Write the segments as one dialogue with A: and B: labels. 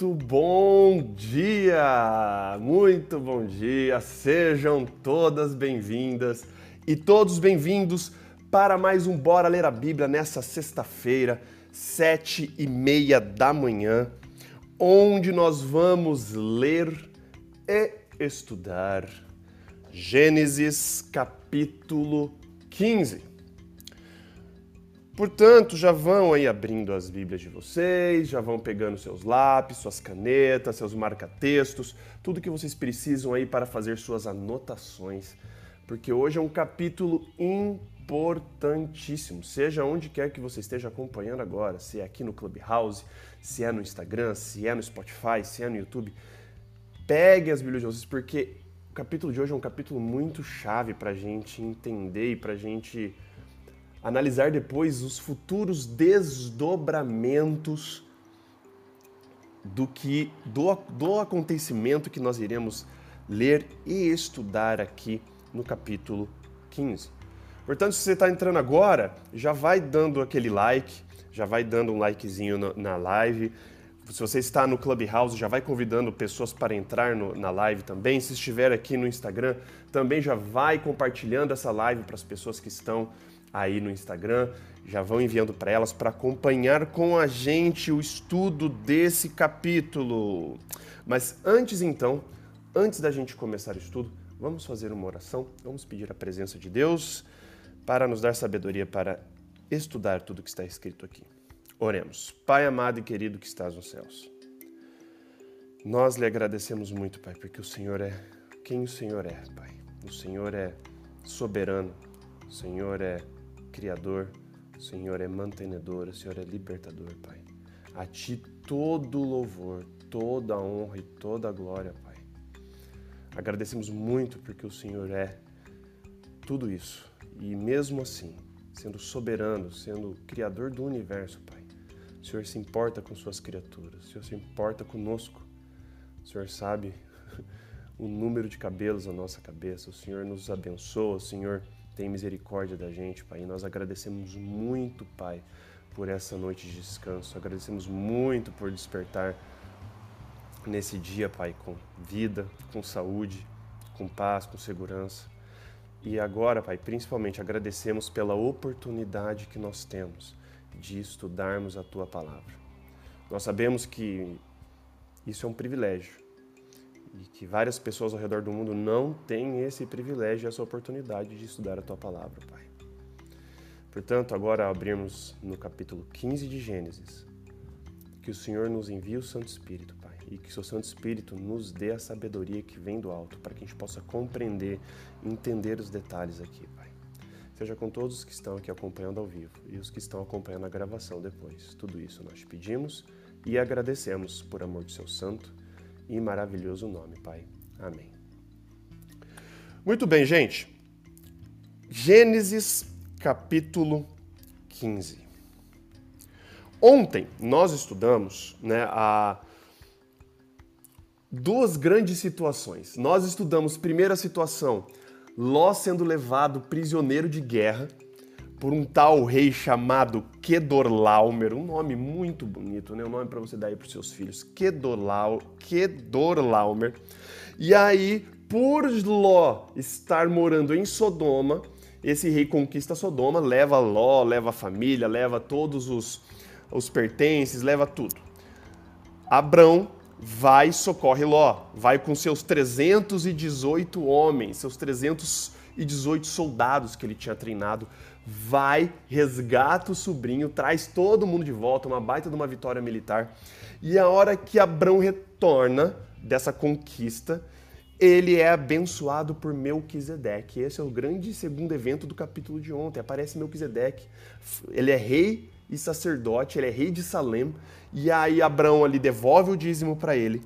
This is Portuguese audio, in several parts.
A: Muito bom dia! Muito bom dia! Sejam todas bem-vindas e todos bem-vindos para mais um Bora Ler a Bíblia nessa sexta-feira, sete e meia da manhã, onde nós vamos ler e estudar Gênesis capítulo 15. Portanto, já vão aí abrindo as Bíblias de vocês, já vão pegando seus lápis, suas canetas, seus marca-textos, tudo que vocês precisam aí para fazer suas anotações, porque hoje é um capítulo importantíssimo. Seja onde quer que você esteja acompanhando agora, se é aqui no Clubhouse, se é no Instagram, se é no Spotify, se é no YouTube, peguem as Bíblias de vocês, porque o capítulo de hoje é um capítulo muito chave para a gente entender e para a gente analisar depois os futuros desdobramentos do que do, do acontecimento que nós iremos ler e estudar aqui no capítulo 15. Portanto, se você está entrando agora, já vai dando aquele like, já vai dando um likezinho na, na live. Se você está no Clubhouse, já vai convidando pessoas para entrar no, na live também. Se estiver aqui no Instagram, também já vai compartilhando essa live para as pessoas que estão aí no Instagram, já vão enviando para elas para acompanhar com a gente o estudo desse capítulo. Mas antes então, antes da gente começar o estudo, vamos fazer uma oração, vamos pedir a presença de Deus para nos dar sabedoria para estudar tudo que está escrito aqui. Oremos. Pai amado e querido que estás nos céus. Nós lhe agradecemos muito, Pai, porque o Senhor é quem o Senhor é, Pai. O Senhor é soberano, o Senhor é Criador, o Senhor é mantenedor, o Senhor é libertador, Pai. A Ti todo louvor, toda a honra e toda a glória, Pai. Agradecemos muito porque o Senhor é tudo isso. E mesmo assim, sendo soberano, sendo criador do universo, Pai, o Senhor se importa com suas criaturas, o Senhor se importa conosco. O Senhor sabe o número de cabelos na nossa cabeça, o Senhor nos abençoa, o Senhor tem misericórdia da gente, Pai. E nós agradecemos muito, Pai, por essa noite de descanso. Agradecemos muito por despertar nesse dia, Pai, com vida, com saúde, com paz, com segurança. E agora, Pai, principalmente agradecemos pela oportunidade que nós temos de estudarmos a Tua palavra. Nós sabemos que isso é um privilégio e que várias pessoas ao redor do mundo não têm esse privilégio, essa oportunidade de estudar a tua palavra, Pai. Portanto, agora abrimos no capítulo 15 de Gênesis, que o Senhor nos envie o Santo Espírito, Pai, e que o seu Santo Espírito nos dê a sabedoria que vem do alto, para que a gente possa compreender, entender os detalhes aqui, Pai. Seja com todos os que estão aqui acompanhando ao vivo e os que estão acompanhando a gravação depois. Tudo isso nós te pedimos e agradecemos por amor do seu santo e maravilhoso nome, Pai. Amém. Muito bem, gente. Gênesis capítulo 15. Ontem nós estudamos né, a duas grandes situações. Nós estudamos primeira situação, Ló sendo levado prisioneiro de guerra por um tal rei chamado Kedorlaomer, um nome muito bonito, né? Um nome para você dar aí para seus filhos, Kedorlau, Kedorlaomer. E aí, por Ló estar morando em Sodoma, esse rei conquista Sodoma, leva Ló, leva a família, leva todos os, os pertences, leva tudo. Abrão vai e socorre Ló, vai com seus 318 homens, seus 318 soldados que ele tinha treinado vai, resgata o sobrinho, traz todo mundo de volta, uma baita de uma vitória militar. E a hora que Abrão retorna dessa conquista, ele é abençoado por Melquisedeque. Esse é o grande segundo evento do capítulo de ontem. Aparece Melquisedeque. Ele é rei e sacerdote, ele é rei de Salem. E aí Abrão ali devolve o dízimo para ele.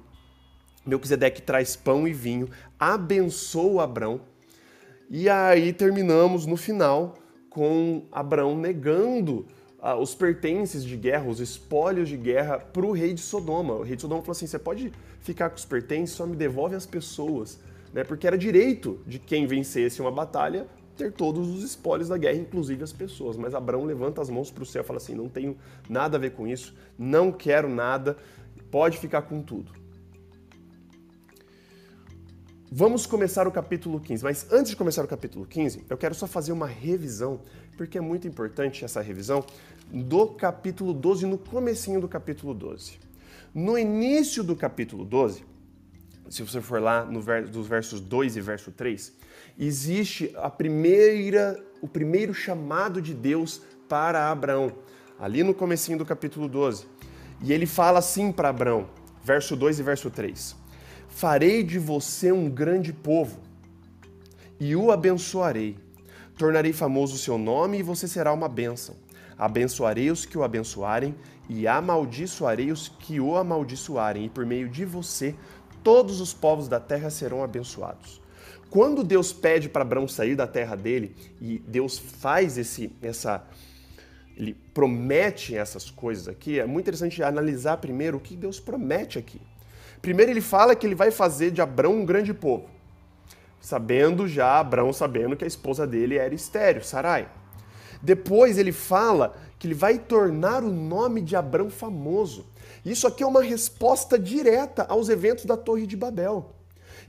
A: Melquisedeque traz pão e vinho, abençoa Abrão. E aí terminamos no final com Abraão negando ah, os pertences de guerra, os espólios de guerra para o rei de Sodoma. O rei de Sodoma falou assim: você pode ficar com os pertences, só me devolve as pessoas. Né? Porque era direito de quem vencesse uma batalha ter todos os espólios da guerra, inclusive as pessoas. Mas Abraão levanta as mãos para o céu e fala assim: não tenho nada a ver com isso, não quero nada. pode ficar com tudo. Vamos começar o capítulo 15, mas antes de começar o capítulo 15, eu quero só fazer uma revisão, porque é muito importante essa revisão do capítulo 12, no comecinho do capítulo 12. No início do capítulo 12, se você for lá no ver, dos versos 2 e verso 3, existe a primeira, o primeiro chamado de Deus para Abraão, ali no comecinho do capítulo 12. E ele fala assim para Abraão, verso 2 e verso 3: Farei de você um grande povo e o abençoarei. Tornarei famoso o seu nome e você será uma bênção. Abençoarei os que o abençoarem e amaldiçoarei os que o amaldiçoarem, e por meio de você todos os povos da terra serão abençoados. Quando Deus pede para Abraão sair da terra dele e Deus faz esse essa ele promete essas coisas aqui, é muito interessante analisar primeiro o que Deus promete aqui. Primeiro ele fala que ele vai fazer de Abrão um grande povo. Sabendo já, Abrão sabendo que a esposa dele era estéreo, Sarai. Depois ele fala que ele vai tornar o nome de Abrão famoso. Isso aqui é uma resposta direta aos eventos da Torre de Babel.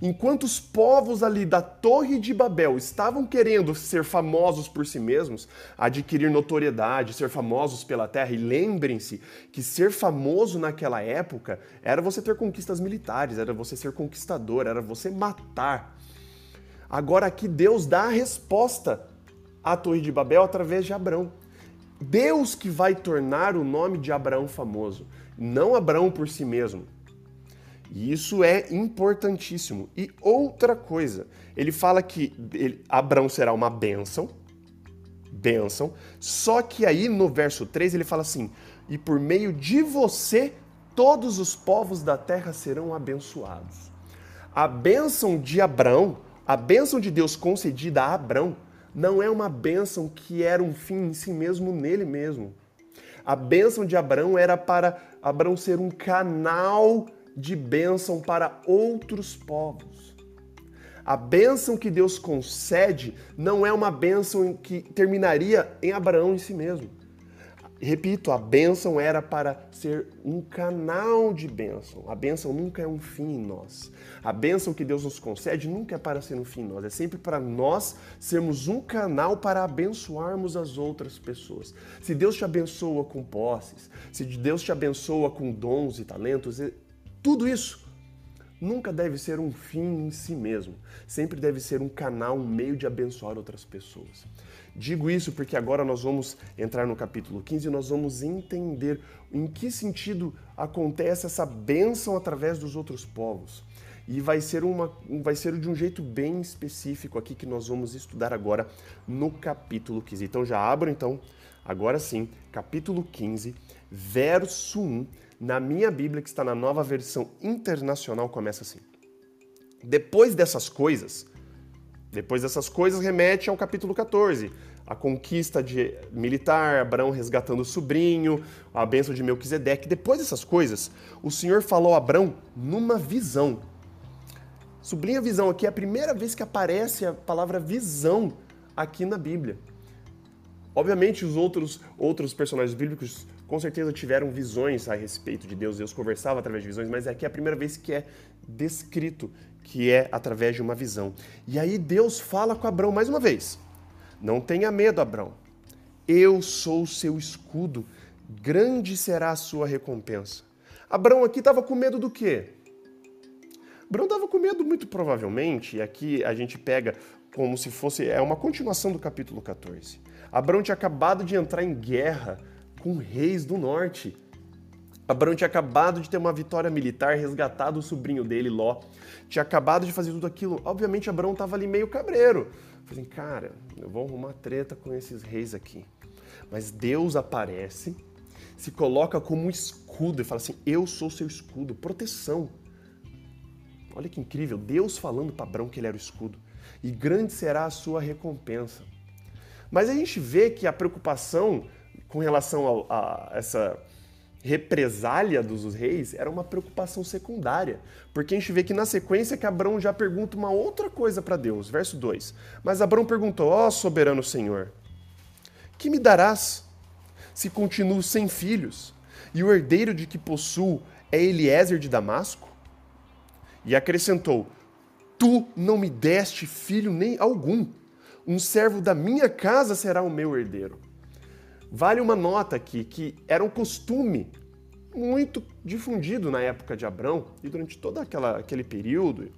A: Enquanto os povos ali da Torre de Babel estavam querendo ser famosos por si mesmos, adquirir notoriedade, ser famosos pela terra, e lembrem-se que ser famoso naquela época era você ter conquistas militares, era você ser conquistador, era você matar. Agora aqui Deus dá a resposta à Torre de Babel através de Abraão. Deus que vai tornar o nome de Abraão famoso, não Abraão por si mesmo. E isso é importantíssimo. E outra coisa, ele fala que ele, Abraão será uma bênção, bênção, só que aí no verso 3 ele fala assim: e por meio de você todos os povos da terra serão abençoados. A bênção de Abraão, a bênção de Deus concedida a Abraão, não é uma bênção que era um fim em si mesmo nele mesmo. A bênção de Abraão era para Abraão ser um canal de bênção para outros povos. A bênção que Deus concede não é uma bênção que terminaria em Abraão em si mesmo. Repito, a bênção era para ser um canal de bênção. A bênção nunca é um fim em nós. A bênção que Deus nos concede nunca é para ser um fim em nós. É sempre para nós sermos um canal para abençoarmos as outras pessoas. Se Deus te abençoa com posses, se Deus te abençoa com dons e talentos, tudo isso nunca deve ser um fim em si mesmo. Sempre deve ser um canal, um meio de abençoar outras pessoas. Digo isso porque agora nós vamos entrar no capítulo 15 e nós vamos entender em que sentido acontece essa bênção através dos outros povos. E vai ser, uma, vai ser de um jeito bem específico aqui que nós vamos estudar agora no capítulo 15. Então já abro então, agora sim, capítulo 15, verso 1 na minha Bíblia, que está na nova versão internacional, começa assim. Depois dessas coisas, depois dessas coisas remete ao capítulo 14, a conquista de militar, Abraão resgatando o sobrinho, a bênção de Melquisedeque. Depois dessas coisas, o Senhor falou a Abraão numa visão. Sublinha a visão aqui, é a primeira vez que aparece a palavra visão aqui na Bíblia. Obviamente, os outros, outros personagens bíblicos com certeza tiveram visões a respeito de Deus, Deus conversava através de visões, mas aqui é a primeira vez que é descrito que é através de uma visão. E aí Deus fala com Abraão mais uma vez: Não tenha medo, Abraão. Eu sou o seu escudo, grande será a sua recompensa. Abraão aqui estava com medo do quê? Abraão estava com medo, muito provavelmente, e aqui a gente pega como se fosse é uma continuação do capítulo 14. Abraão tinha acabado de entrar em guerra com reis do norte. Abraão tinha acabado de ter uma vitória militar, resgatado o sobrinho dele, Ló. Tinha acabado de fazer tudo aquilo. Obviamente, Abraão estava ali meio cabreiro. Falei, cara, eu vou arrumar treta com esses reis aqui. Mas Deus aparece, se coloca como um escudo e fala assim: Eu sou seu escudo, proteção. Olha que incrível, Deus falando para Abraão que ele era o escudo. E grande será a sua recompensa. Mas a gente vê que a preocupação com relação a, a essa represália dos reis era uma preocupação secundária. Porque a gente vê que na sequência que Abraão já pergunta uma outra coisa para Deus, verso 2. Mas Abraão perguntou: Ó oh, soberano Senhor, que me darás se continuo sem filhos? E o herdeiro de que possuo é Eliezer de Damasco? E acrescentou: Tu não me deste filho nem algum. Um servo da minha casa será o meu herdeiro. Vale uma nota aqui que era um costume muito difundido na época de Abrão e durante todo aquela, aquele período,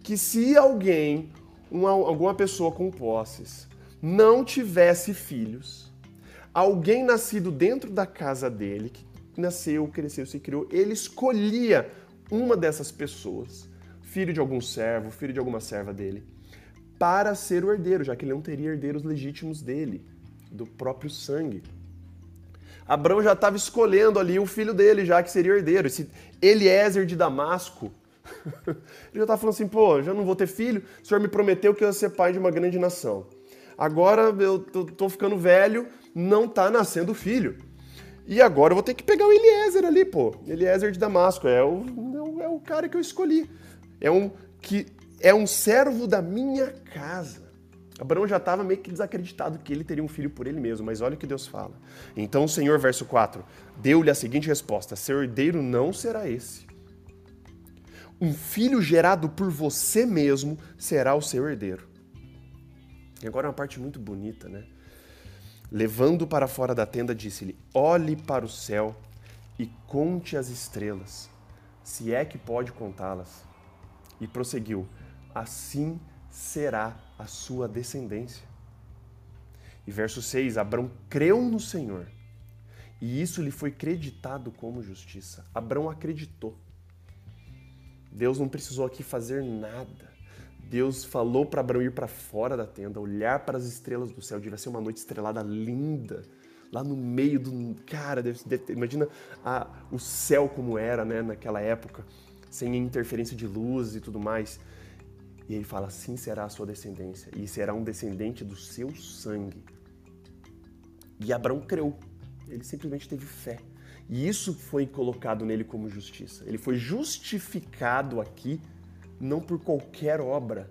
A: que se alguém, uma, alguma pessoa com posses, não tivesse filhos, alguém nascido dentro da casa dele, que nasceu, cresceu, se criou, ele escolhia uma dessas pessoas, filho de algum servo, filho de alguma serva dele, para ser o herdeiro, já que ele não teria herdeiros legítimos dele, do próprio sangue. Abraão já estava escolhendo ali o filho dele, já que seria herdeiro. Esse Eliezer de Damasco. ele já estava falando assim: pô, já não vou ter filho, o senhor me prometeu que eu ia ser pai de uma grande nação. Agora eu tô ficando velho, não tá nascendo filho. E agora eu vou ter que pegar o Eliezer ali, pô. Eliezer de Damasco. É o, é o, é o cara que eu escolhi. É um, que, é um servo da minha casa. Abraão já estava meio que desacreditado que ele teria um filho por ele mesmo, mas olha o que Deus fala. Então o Senhor, verso 4, deu-lhe a seguinte resposta: Seu herdeiro não será esse. Um filho gerado por você mesmo será o seu herdeiro. E agora uma parte muito bonita, né? Levando para fora da tenda, disse-lhe: Olhe para o céu e conte as estrelas, se é que pode contá-las. E prosseguiu: Assim será a sua descendência. E verso 6: Abrão creu no Senhor, e isso lhe foi creditado como justiça. Abrão acreditou. Deus não precisou aqui fazer nada. Deus falou para Abraão ir para fora da tenda, olhar para as estrelas do céu. Devia ser uma noite estrelada linda, lá no meio do. Cara, imagina a, o céu como era né, naquela época, sem interferência de luz e tudo mais. E ele fala: assim será a sua descendência, e será um descendente do seu sangue. E Abraão creu, ele simplesmente teve fé. E isso foi colocado nele como justiça. Ele foi justificado aqui não por qualquer obra.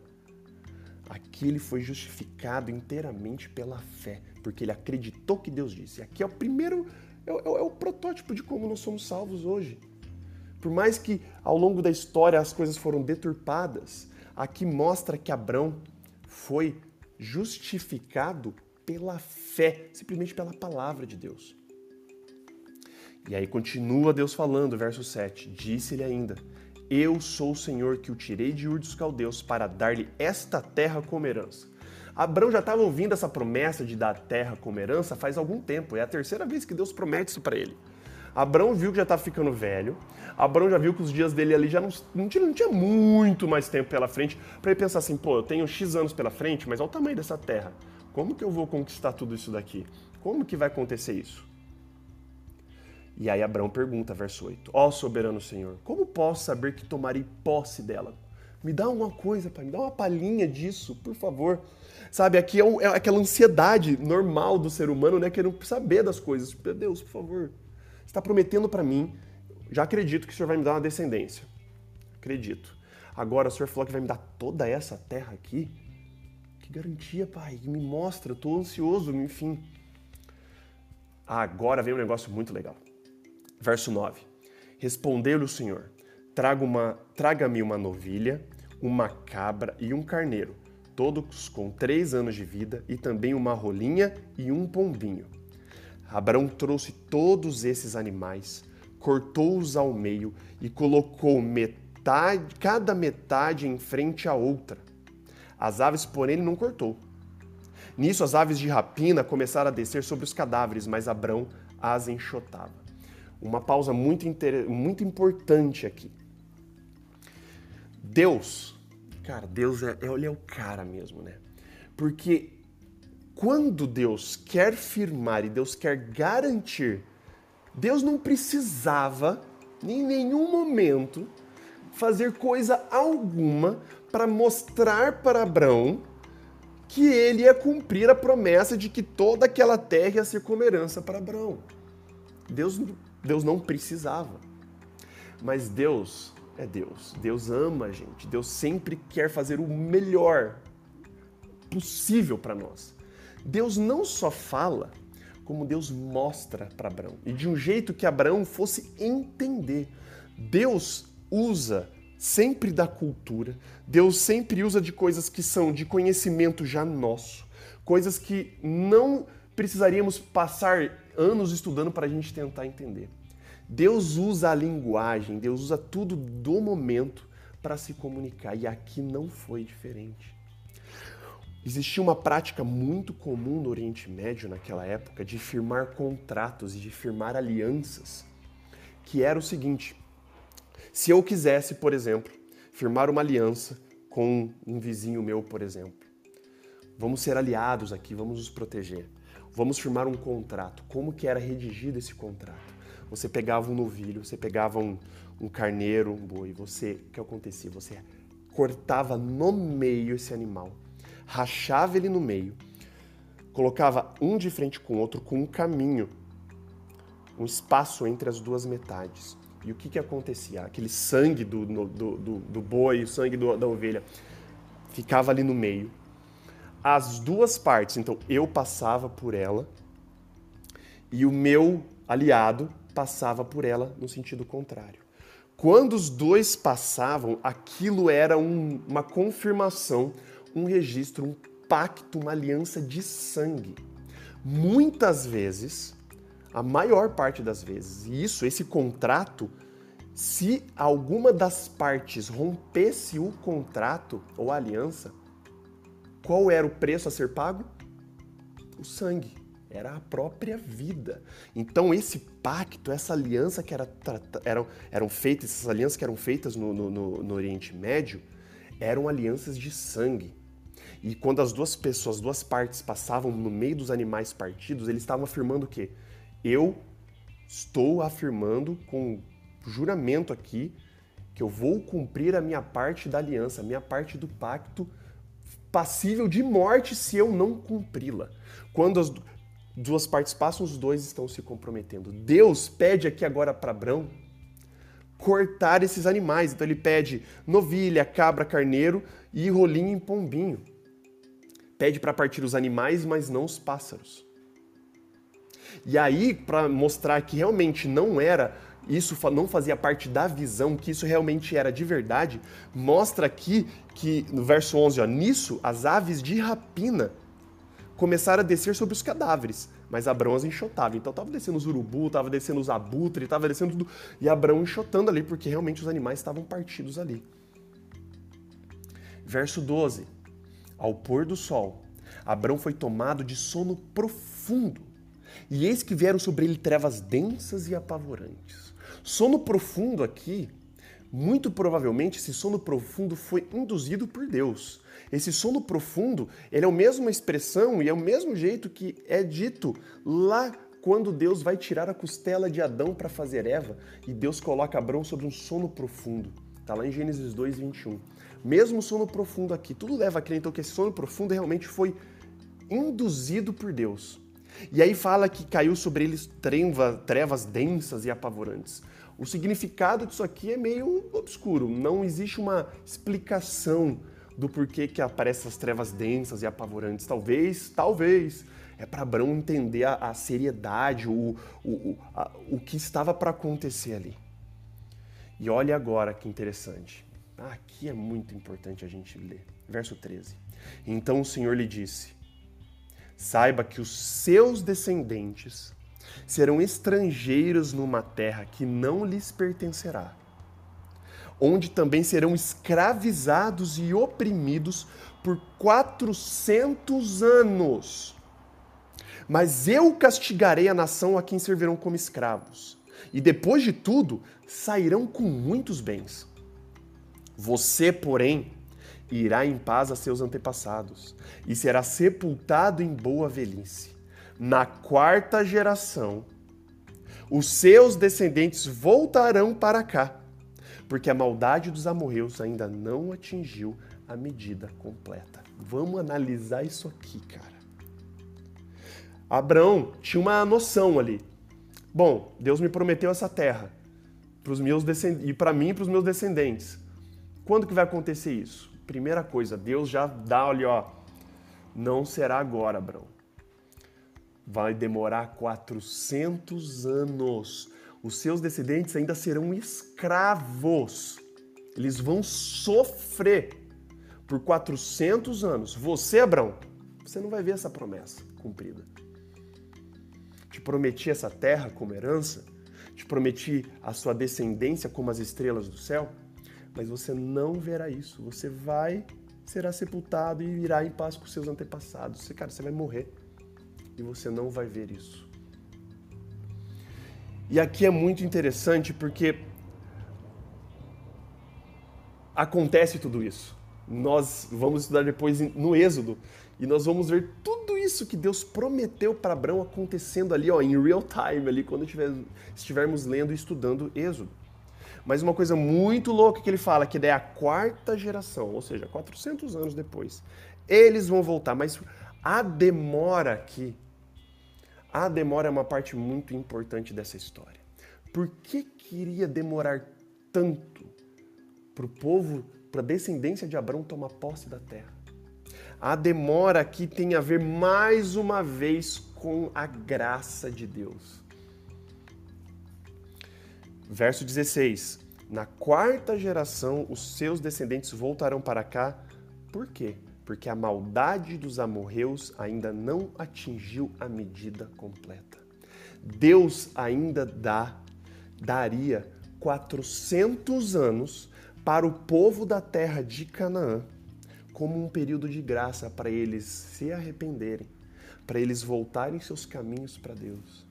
A: Aqui ele foi justificado inteiramente pela fé, porque ele acreditou que Deus disse. E aqui é o primeiro, é, é, é o protótipo de como nós somos salvos hoje. Por mais que ao longo da história as coisas foram deturpadas, aqui mostra que Abraão foi justificado pela fé, simplesmente pela palavra de Deus. E aí continua Deus falando, verso 7. Disse-lhe ainda: eu sou o Senhor que o tirei de Ur dos Caldeus para dar-lhe esta terra como herança. Abraão já estava ouvindo essa promessa de dar a terra como herança faz algum tempo. É a terceira vez que Deus promete isso para ele. Abraão viu que já estava ficando velho. Abraão já viu que os dias dele ali já não, não, tinha, não tinha muito mais tempo pela frente para ele pensar assim: pô, eu tenho X anos pela frente, mas olha o tamanho dessa terra. Como que eu vou conquistar tudo isso daqui? Como que vai acontecer isso? E aí Abraão pergunta, verso 8: Ó oh, soberano Senhor, como posso saber que tomarei posse dela? Me dá uma coisa, pai, me dá uma palhinha disso, por favor. Sabe, aqui é, um, é aquela ansiedade normal do ser humano, né? Querendo saber das coisas. Meu Deus, por favor, está prometendo para mim, já acredito que o Senhor vai me dar uma descendência. Acredito. Agora o Senhor falou que vai me dar toda essa terra aqui. Que garantia, pai, me mostra, estou ansioso, enfim. Agora vem um negócio muito legal. Verso 9. Respondeu-lhe o Senhor: Traga-me uma, traga uma novilha, uma cabra e um carneiro, todos com três anos de vida, e também uma rolinha e um pombinho. Abraão trouxe todos esses animais, cortou-os ao meio e colocou metade, cada metade em frente à outra. As aves, porém, ele não cortou. Nisso, as aves de rapina começaram a descer sobre os cadáveres, mas Abrão as enxotava uma pausa muito, inter... muito importante aqui. Deus, cara, Deus é, ele é o cara mesmo, né? Porque quando Deus quer firmar e Deus quer garantir, Deus não precisava, em nenhum momento, fazer coisa alguma para mostrar para Abraão que ele ia cumprir a promessa de que toda aquela terra ia ser como herança para Abraão. Deus Deus não precisava. Mas Deus é Deus. Deus ama a gente. Deus sempre quer fazer o melhor possível para nós. Deus não só fala, como Deus mostra para Abraão. E de um jeito que Abraão fosse entender. Deus usa sempre da cultura, Deus sempre usa de coisas que são de conhecimento já nosso, coisas que não precisaríamos passar anos estudando para a gente tentar entender. Deus usa a linguagem, Deus usa tudo do momento para se comunicar e aqui não foi diferente. Existia uma prática muito comum no Oriente Médio naquela época de firmar contratos e de firmar alianças, que era o seguinte: se eu quisesse, por exemplo, firmar uma aliança com um vizinho meu, por exemplo, vamos ser aliados aqui, vamos nos proteger. Vamos firmar um contrato. Como que era redigido esse contrato? Você pegava um novilho, você pegava um, um carneiro, um boi, você, o que acontecia? Você cortava no meio esse animal, rachava ele no meio, colocava um de frente com o outro com um caminho, um espaço entre as duas metades. E o que, que acontecia? Aquele sangue do, do, do, do boi, o sangue do, da ovelha, ficava ali no meio as duas partes. Então eu passava por ela e o meu aliado passava por ela no sentido contrário. Quando os dois passavam, aquilo era um, uma confirmação, um registro, um pacto, uma aliança de sangue. Muitas vezes, a maior parte das vezes, e isso, esse contrato, se alguma das partes rompesse o contrato ou a aliança, qual era o preço a ser pago? O sangue. Era a própria vida. Então, esse pacto, essa aliança que era, eram, eram feitas, essas alianças que eram feitas no, no, no Oriente Médio, eram alianças de sangue. E quando as duas pessoas, as duas partes passavam no meio dos animais partidos, eles estavam afirmando o quê? Eu estou afirmando com juramento aqui que eu vou cumprir a minha parte da aliança, a minha parte do pacto passível de morte se eu não cumpri-la. Quando as duas partes passam, os dois estão se comprometendo. Deus pede aqui agora para Abraão cortar esses animais. Então ele pede novilha, cabra, carneiro e rolinho em pombinho. Pede para partir os animais, mas não os pássaros. E aí, para mostrar que realmente não era isso não fazia parte da visão, que isso realmente era de verdade, mostra aqui que, no verso 11, ó, nisso as aves de rapina começaram a descer sobre os cadáveres, mas Abraão as enxotava. Então estava descendo os urubu, estava descendo os abutres, estava descendo tudo, e Abraão enxotando ali, porque realmente os animais estavam partidos ali. Verso 12. Ao pôr do sol, Abraão foi tomado de sono profundo, e eis que vieram sobre ele trevas densas e apavorantes. Sono profundo aqui, muito provavelmente esse sono profundo foi induzido por Deus. Esse sono profundo, ele é a mesma expressão e é o mesmo jeito que é dito lá quando Deus vai tirar a costela de Adão para fazer Eva e Deus coloca Abraão sobre um sono profundo. Está lá em Gênesis 2, 21. Mesmo sono profundo aqui. Tudo leva a crer então que esse sono profundo realmente foi induzido por Deus. E aí fala que caiu sobre eles treva, trevas densas e apavorantes. O significado disso aqui é meio obscuro. Não existe uma explicação do porquê que aparecem essas trevas densas e apavorantes. Talvez, talvez, é para Abraão entender a, a seriedade, o, o, a, o que estava para acontecer ali. E olha agora que interessante. Aqui é muito importante a gente ler. Verso 13. Então o Senhor lhe disse: Saiba que os seus descendentes serão estrangeiros numa terra que não lhes pertencerá, onde também serão escravizados e oprimidos por 400 anos. Mas eu castigarei a nação a quem servirão como escravos, e depois de tudo sairão com muitos bens. Você, porém, irá em paz a seus antepassados e será sepultado em boa velhice. Na quarta geração, os seus descendentes voltarão para cá, porque a maldade dos amorreus ainda não atingiu a medida completa. Vamos analisar isso aqui, cara. Abraão tinha uma noção ali. Bom, Deus me prometeu essa terra para os meus e para mim e para os meus descendentes. Quando que vai acontecer isso? Primeira coisa, Deus já dá ali, ó, não será agora, Abraão. Vai demorar 400 anos. os seus descendentes ainda serão escravos. Eles vão sofrer por 400 anos. Você, Abraão, você não vai ver essa promessa cumprida. Te prometi essa terra como herança, te prometi a sua descendência como as estrelas do céu, mas você não verá isso. Você vai será sepultado e irá em paz com seus antepassados. Você, cara, você vai morrer e você não vai ver isso. E aqui é muito interessante porque acontece tudo isso. Nós vamos estudar depois no Êxodo e nós vamos ver tudo isso que Deus prometeu para Abraão acontecendo ali, ó, em real time, ali quando estivermos lendo e estudando Êxodo. Mas uma coisa muito louca que ele fala, que é a quarta geração, ou seja, 400 anos depois, eles vão voltar, mas a demora aqui, a demora é uma parte muito importante dessa história. Por que queria demorar tanto para o povo, para a descendência de Abraão tomar posse da terra? A demora aqui tem a ver mais uma vez com a graça de Deus. Verso 16: Na quarta geração, os seus descendentes voltarão para cá. Por quê? Porque a maldade dos amorreus ainda não atingiu a medida completa. Deus ainda dá, daria 400 anos para o povo da terra de Canaã como um período de graça para eles se arrependerem, para eles voltarem seus caminhos para Deus.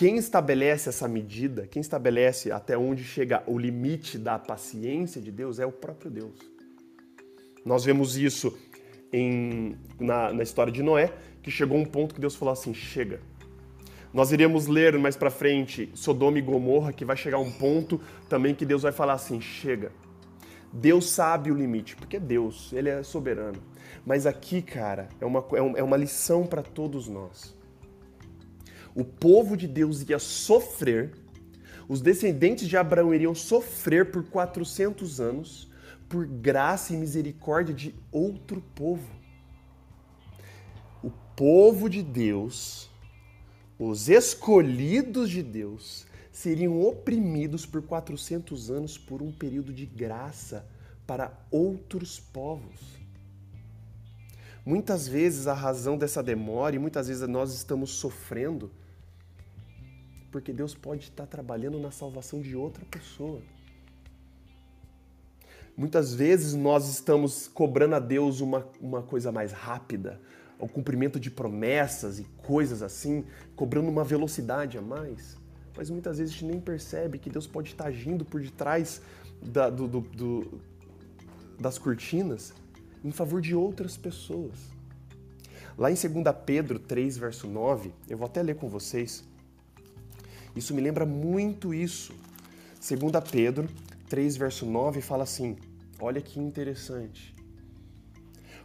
A: Quem estabelece essa medida, quem estabelece até onde chega o limite da paciência de Deus é o próprio Deus. Nós vemos isso em, na, na história de Noé, que chegou um ponto que Deus falou assim: chega. Nós iremos ler mais para frente Sodoma e Gomorra, que vai chegar um ponto também que Deus vai falar assim: chega. Deus sabe o limite, porque é Deus, Ele é soberano. Mas aqui, cara, é uma, é, é uma lição para todos nós o povo de Deus ia sofrer, os descendentes de Abraão iriam sofrer por 400 anos por graça e misericórdia de outro povo. O povo de Deus, os escolhidos de Deus, seriam oprimidos por 400 anos por um período de graça para outros povos. Muitas vezes a razão dessa demora e muitas vezes nós estamos sofrendo porque Deus pode estar trabalhando na salvação de outra pessoa. Muitas vezes nós estamos cobrando a Deus uma, uma coisa mais rápida, o cumprimento de promessas e coisas assim, cobrando uma velocidade a mais. Mas muitas vezes a gente nem percebe que Deus pode estar agindo por detrás da, do, do, do, das cortinas em favor de outras pessoas. Lá em 2 Pedro 3, verso 9, eu vou até ler com vocês. Isso me lembra muito isso. 2 Pedro 3, verso 9 fala assim: olha que interessante.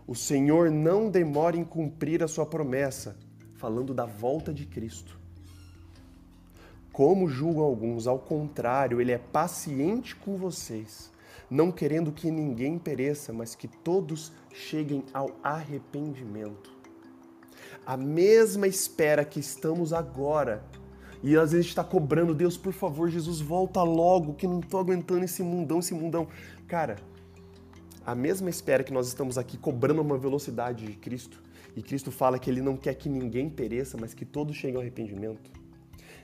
A: O Senhor não demora em cumprir a sua promessa, falando da volta de Cristo. Como julgam alguns, ao contrário, ele é paciente com vocês, não querendo que ninguém pereça, mas que todos cheguem ao arrependimento. A mesma espera que estamos agora e às vezes a gente está cobrando, Deus, por favor, Jesus, volta logo, que não estou aguentando esse mundão, esse mundão. Cara, a mesma espera que nós estamos aqui cobrando uma velocidade de Cristo, e Cristo fala que Ele não quer que ninguém pereça, mas que todos cheguem ao arrependimento.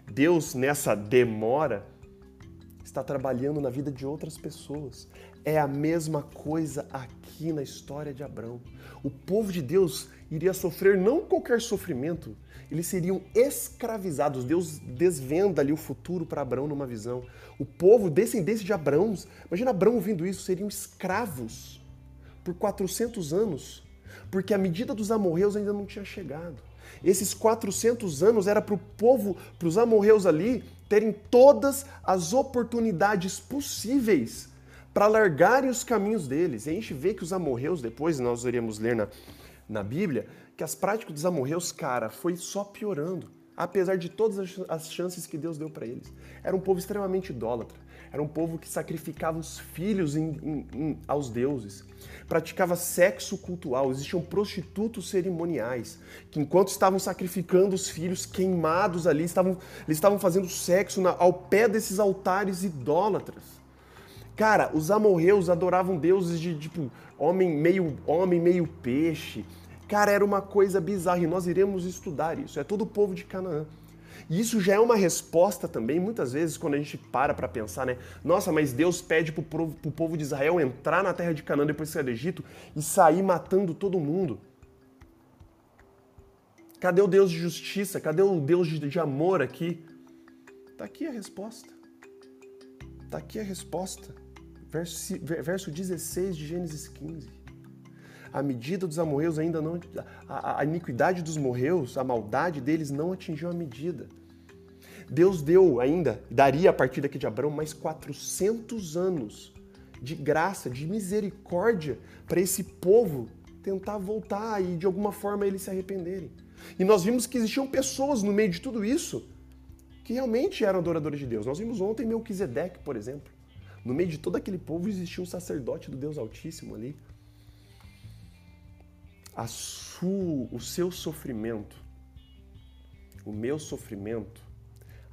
A: Deus, nessa demora, está trabalhando na vida de outras pessoas. É a mesma coisa aqui na história de Abraão. O povo de Deus iria sofrer não qualquer sofrimento, eles seriam escravizados. Deus desvenda ali o futuro para Abraão numa visão. O povo, descendente de Abraão, imagina Abraão ouvindo isso, seriam escravos por 400 anos, porque a medida dos amorreus ainda não tinha chegado. Esses 400 anos era para o povo, para os amorreus ali, terem todas as oportunidades possíveis para largarem os caminhos deles. E a gente vê que os amorreus, depois nós iremos ler na, na Bíblia, que as práticas dos amorreus, cara, foi só piorando. apesar de todas as chances que Deus deu para eles. Era um povo extremamente idólatra. Era um povo que sacrificava os filhos em, em, em, aos deuses, praticava sexo cultual, existiam prostitutos cerimoniais, que enquanto estavam sacrificando os filhos queimados ali, estavam, eles estavam fazendo sexo na, ao pé desses altares idólatras. Cara, os amorreus adoravam deuses de tipo homem meio homem, meio peixe. Cara, era uma coisa bizarra e nós iremos estudar isso. É todo o povo de Canaã. E isso já é uma resposta também, muitas vezes, quando a gente para para pensar, né? Nossa, mas Deus pede para o povo de Israel entrar na terra de Canaã depois de sair do Egito e sair matando todo mundo. Cadê o Deus de justiça? Cadê o Deus de, de amor aqui? Tá aqui a resposta. Tá aqui a resposta. Verso, verso 16 de Gênesis 15. A medida dos amorreus ainda não. A, a iniquidade dos morreus, a maldade deles não atingiu a medida. Deus deu ainda, daria a partir daqui de Abraão, mais 400 anos de graça, de misericórdia para esse povo tentar voltar e de alguma forma eles se arrependerem. E nós vimos que existiam pessoas no meio de tudo isso que realmente eram adoradores de Deus. Nós vimos ontem Melquisedeque, por exemplo. No meio de todo aquele povo existia um sacerdote do Deus Altíssimo ali. A sua, o seu sofrimento, o meu sofrimento,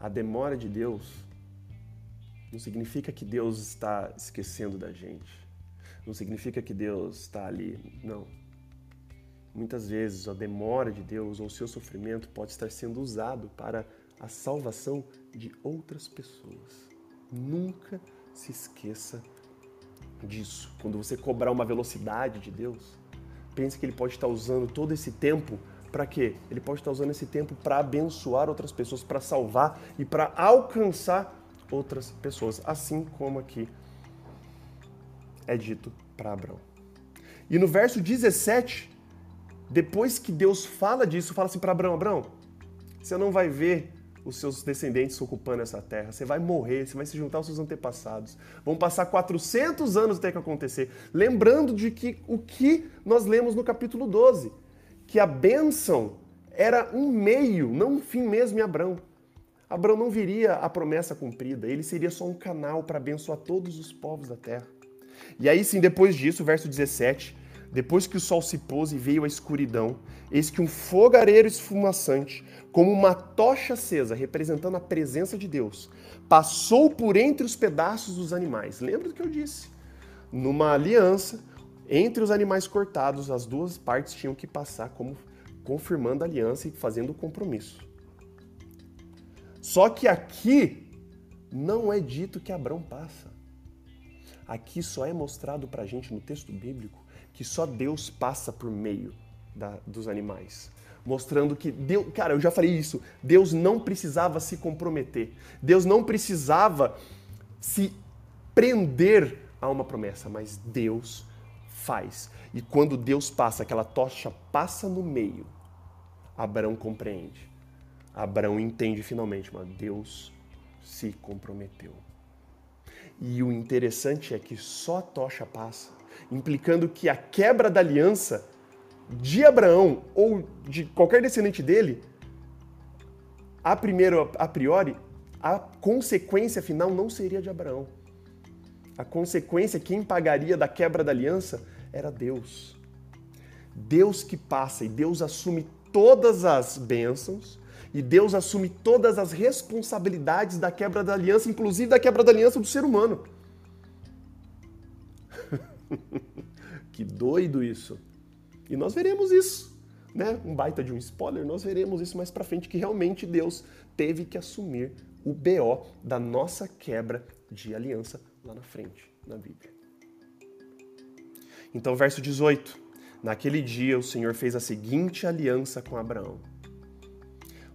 A: a demora de Deus não significa que Deus está esquecendo da gente. Não significa que Deus está ali. Não. Muitas vezes a demora de Deus ou o seu sofrimento pode estar sendo usado para a salvação de outras pessoas. Nunca se esqueça disso. Quando você cobrar uma velocidade de Deus, pense que Ele pode estar usando todo esse tempo para quê? Ele pode estar usando esse tempo para abençoar outras pessoas, para salvar e para alcançar outras pessoas, assim como aqui é dito para Abraão. E no verso 17, depois que Deus fala disso, fala assim para Abraão: Abraão, você não vai ver os seus descendentes ocupando essa terra. Você vai morrer, você vai se juntar aos seus antepassados. Vão passar 400 anos até que acontecer. Lembrando de que o que nós lemos no capítulo 12 que a bênção era um meio, não um fim mesmo em Abraão. Abraão não viria a promessa cumprida, ele seria só um canal para abençoar todos os povos da terra. E aí sim, depois disso, verso 17, depois que o sol se pôs e veio a escuridão, eis que um fogareiro esfumaçante, como uma tocha acesa, representando a presença de Deus, passou por entre os pedaços dos animais. Lembra do que eu disse? Numa aliança, entre os animais cortados, as duas partes tinham que passar como confirmando a aliança e fazendo o compromisso. Só que aqui não é dito que Abraão passa. Aqui só é mostrado para a gente no texto bíblico que só Deus passa por meio da, dos animais. Mostrando que Deus, cara, eu já falei isso, Deus não precisava se comprometer. Deus não precisava se prender a uma promessa, mas Deus faz. E quando Deus passa, aquela tocha passa no meio, Abraão compreende. Abraão entende finalmente, mas Deus se comprometeu. E o interessante é que só a tocha passa, implicando que a quebra da aliança de Abraão ou de qualquer descendente dele, a primeiro a priori, a consequência final não seria de Abraão. A consequência, quem pagaria da quebra da aliança era Deus. Deus que passa e Deus assume todas as bênçãos e Deus assume todas as responsabilidades da quebra da aliança, inclusive da quebra da aliança do ser humano. que doido isso. E nós veremos isso, né? Um baita de um spoiler, nós veremos isso mais para frente que realmente Deus teve que assumir o BO da nossa quebra de aliança lá na frente na Bíblia. Então, verso 18. Naquele dia o Senhor fez a seguinte aliança com Abraão.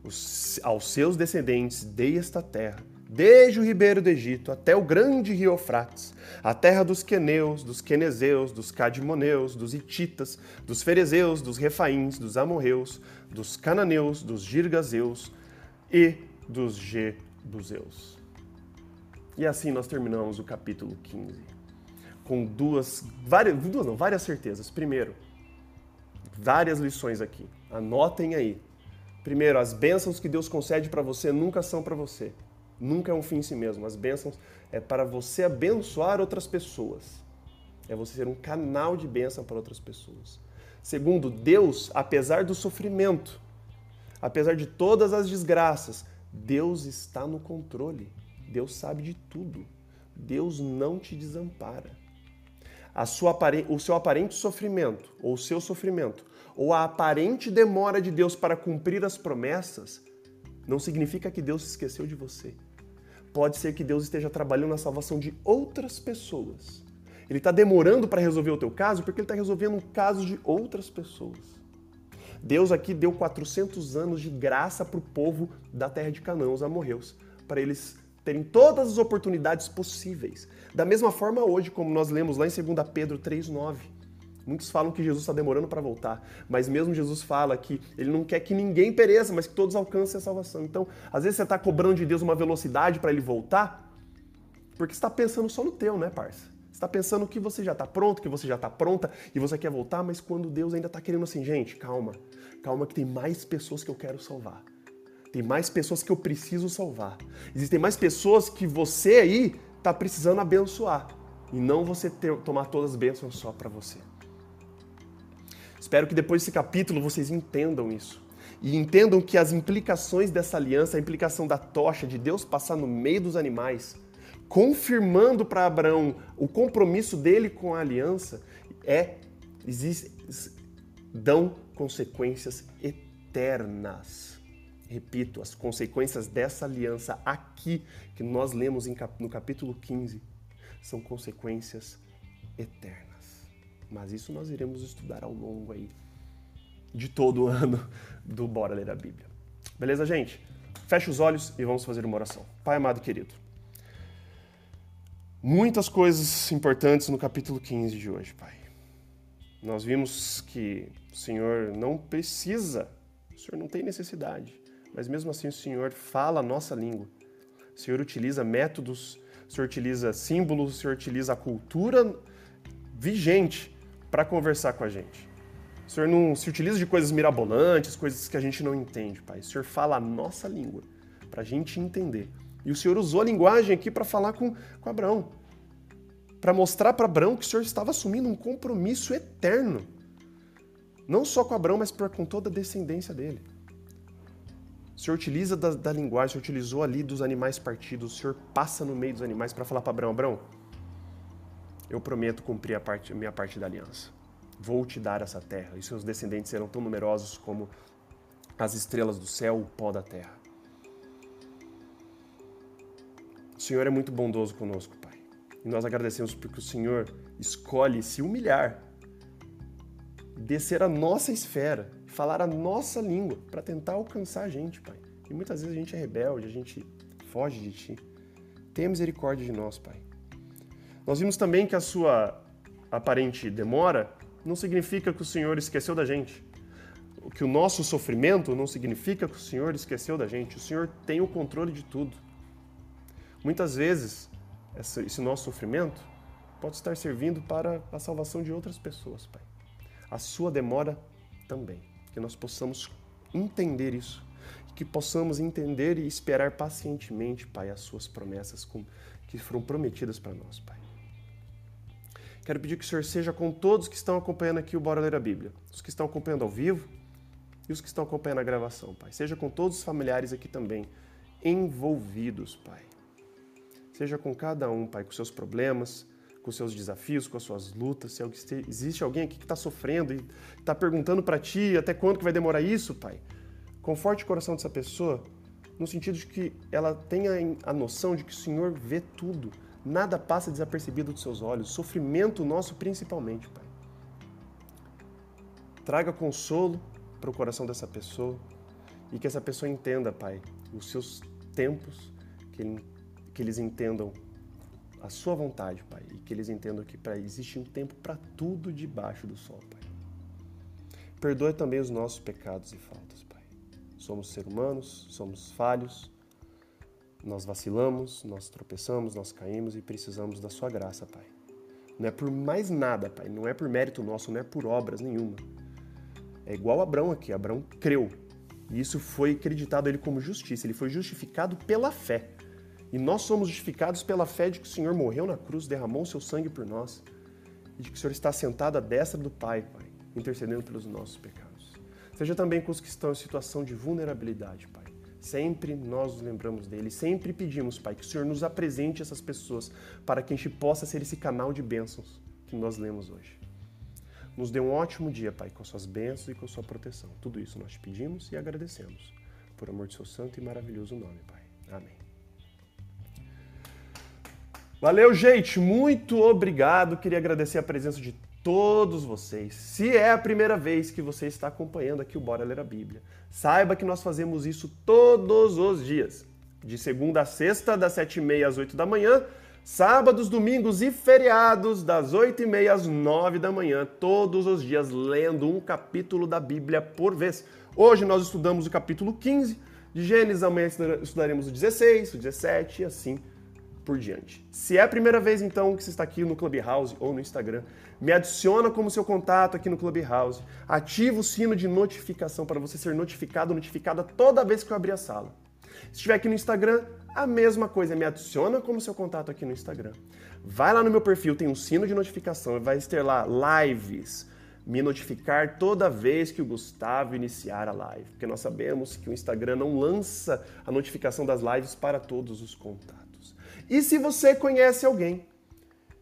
A: Os, aos seus descendentes dei esta terra, desde o ribeiro do Egito até o grande rio Eufrates, a terra dos queneus, dos quenezeus, dos cadimoneus, dos hititas, dos ferezeus, dos refaíns, dos amorreus, dos cananeus, dos girgazeus e dos jebuseus. E assim nós terminamos o capítulo 15 com duas, várias, duas não, várias certezas. Primeiro, várias lições aqui. Anotem aí. Primeiro, as bênçãos que Deus concede para você nunca são para você. Nunca é um fim em si mesmo. As bênçãos é para você abençoar outras pessoas. É você ser um canal de bênção para outras pessoas. Segundo, Deus, apesar do sofrimento, apesar de todas as desgraças, Deus está no controle. Deus sabe de tudo. Deus não te desampara. Sua, o seu aparente sofrimento, ou o seu sofrimento, ou a aparente demora de Deus para cumprir as promessas, não significa que Deus se esqueceu de você. Pode ser que Deus esteja trabalhando na salvação de outras pessoas. Ele está demorando para resolver o teu caso porque ele está resolvendo o caso de outras pessoas. Deus aqui deu 400 anos de graça para o povo da terra de Canaã, os amorreus, para eles terem todas as oportunidades possíveis. Da mesma forma hoje, como nós lemos lá em 2 Pedro 3,9. Muitos falam que Jesus está demorando para voltar, mas mesmo Jesus fala que ele não quer que ninguém pereça, mas que todos alcancem a salvação. Então, às vezes você está cobrando de Deus uma velocidade para ele voltar, porque está pensando só no teu, né, parça? Está pensando que você já está pronto, que você já está pronta e você quer voltar, mas quando Deus ainda está querendo assim, gente, calma, calma que tem mais pessoas que eu quero salvar. Tem mais pessoas que eu preciso salvar. Existem mais pessoas que você aí está precisando abençoar. E não você ter, tomar todas as bênçãos só para você. Espero que depois desse capítulo vocês entendam isso. E entendam que as implicações dessa aliança, a implicação da tocha, de Deus passar no meio dos animais, confirmando para Abraão o compromisso dele com a aliança, é existe, dão consequências eternas. Repito, as consequências dessa aliança aqui, que nós lemos no capítulo 15, são consequências eternas. Mas isso nós iremos estudar ao longo aí de todo o ano do Bora Ler a Bíblia. Beleza, gente? Feche os olhos e vamos fazer uma oração. Pai amado querido, muitas coisas importantes no capítulo 15 de hoje, Pai. Nós vimos que o Senhor não precisa, o Senhor não tem necessidade, mas mesmo assim o Senhor fala a nossa língua. O Senhor utiliza métodos, o Senhor utiliza símbolos, o Senhor utiliza a cultura vigente para conversar com a gente. O Senhor não se utiliza de coisas mirabolantes, coisas que a gente não entende, Pai. O Senhor fala a nossa língua para a gente entender. E o Senhor usou a linguagem aqui para falar com, com Abraão, para mostrar para Abraão que o Senhor estava assumindo um compromisso eterno. Não só com Abraão, mas pra, com toda a descendência dele. O Senhor utiliza da, da linguagem, o Senhor utilizou ali dos animais partidos, o Senhor passa no meio dos animais para falar para Abraão: Abraão, eu prometo cumprir a, parte, a minha parte da aliança. Vou te dar essa terra, e seus descendentes serão tão numerosos como as estrelas do céu, o pó da terra. O Senhor é muito bondoso conosco, Pai. E nós agradecemos porque o Senhor escolhe se humilhar, descer a nossa esfera, falar a nossa língua para tentar alcançar a gente, Pai. E muitas vezes a gente é rebelde, a gente foge de Ti. Tenha misericórdia de nós, Pai. Nós vimos também que a sua aparente demora não significa que o Senhor esqueceu da gente. Que o nosso sofrimento não significa que o Senhor esqueceu da gente. O Senhor tem o controle de tudo. Muitas vezes, esse nosso sofrimento pode estar servindo para a salvação de outras pessoas, Pai. A sua demora também. Que nós possamos entender isso. Que possamos entender e esperar pacientemente, Pai, as suas promessas que foram prometidas para nós, Pai. Quero pedir que o Senhor seja com todos que estão acompanhando aqui o Bora Ler a Bíblia. Os que estão acompanhando ao vivo e os que estão acompanhando a gravação, Pai. Seja com todos os familiares aqui também envolvidos, Pai. Seja com cada um, Pai, com seus problemas, com seus desafios, com as suas lutas. Se existe alguém aqui que está sofrendo e está perguntando para Ti até quando que vai demorar isso, Pai. Conforte o coração dessa pessoa no sentido de que ela tenha a noção de que o Senhor vê tudo Nada passa desapercebido dos seus olhos, sofrimento nosso principalmente, Pai. Traga consolo para o coração dessa pessoa e que essa pessoa entenda, Pai, os seus tempos, que, que eles entendam a sua vontade, Pai, e que eles entendam que pra, existe um tempo para tudo debaixo do sol, Pai. Perdoe também os nossos pecados e faltas, Pai. Somos seres humanos, somos falhos, nós vacilamos, nós tropeçamos, nós caímos e precisamos da Sua graça, Pai. Não é por mais nada, Pai. Não é por mérito nosso, não é por obras nenhuma. É igual Abraão aqui. Abraão creu. E isso foi acreditado a ele como justiça. Ele foi justificado pela fé. E nós somos justificados pela fé de que o Senhor morreu na cruz, derramou o seu sangue por nós. E de que o Senhor está sentado à destra do Pai, Pai, intercedendo pelos nossos pecados. Seja também com os que estão em situação de vulnerabilidade, Pai. Sempre nós nos lembramos dele, sempre pedimos, Pai, que o Senhor nos apresente essas pessoas para que a gente possa ser esse canal de bênçãos que nós lemos hoje. Nos dê um ótimo dia, Pai, com suas bênçãos e com sua proteção. Tudo isso nós te pedimos e agradecemos. Por amor de seu santo e maravilhoso nome, Pai. Amém. Valeu, gente. Muito obrigado. Queria agradecer a presença de todos vocês. Se é a primeira vez que você está acompanhando aqui o Bora Ler a Bíblia, saiba que nós fazemos isso todos os dias. De segunda a sexta, das sete e meia às oito da manhã Sábados, domingos e feriados, das 8h30 às 9 da manhã, todos os dias, lendo um capítulo da Bíblia por vez. Hoje nós estudamos o capítulo 15 de Gênesis, amanhã estudaremos o 16, o 17 e assim por diante. Se é a primeira vez então que você está aqui no Clubhouse ou no Instagram, me adiciona como seu contato aqui no Clubhouse, ativa o sino de notificação para você ser notificado, notificada toda vez que eu abrir a sala. Se estiver aqui no Instagram, a mesma coisa, me adiciona como seu contato aqui no Instagram. Vai lá no meu perfil, tem um sino de notificação, vai ter lá lives, me notificar toda vez que o Gustavo iniciar a live, porque nós sabemos que o Instagram não lança a notificação das lives para todos os contatos. E se você conhece alguém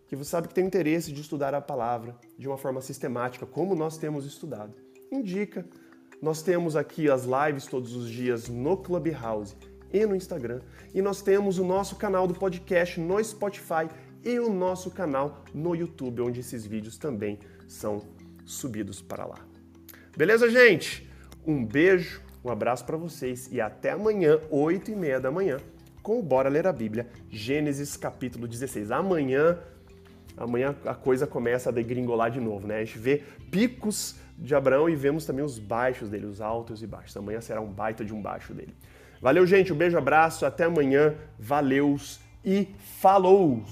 A: que você sabe que tem interesse de estudar a palavra de uma forma sistemática, como nós temos estudado, indica. Nós temos aqui as lives todos os dias no Clubhouse e no Instagram. E nós temos o nosso canal do podcast no Spotify e o nosso canal no YouTube, onde esses vídeos também são subidos para lá. Beleza, gente? Um beijo, um abraço para vocês e até amanhã, 8 e meia da manhã, com o Bora Ler a Bíblia, Gênesis capítulo 16. Amanhã, amanhã a coisa começa a degringolar de novo, né? A gente vê picos de Abraão e vemos também os baixos dele, os altos e baixos. Amanhã será um baita de um baixo dele. Valeu, gente. Um beijo, abraço. Até amanhã. Valeus e falou!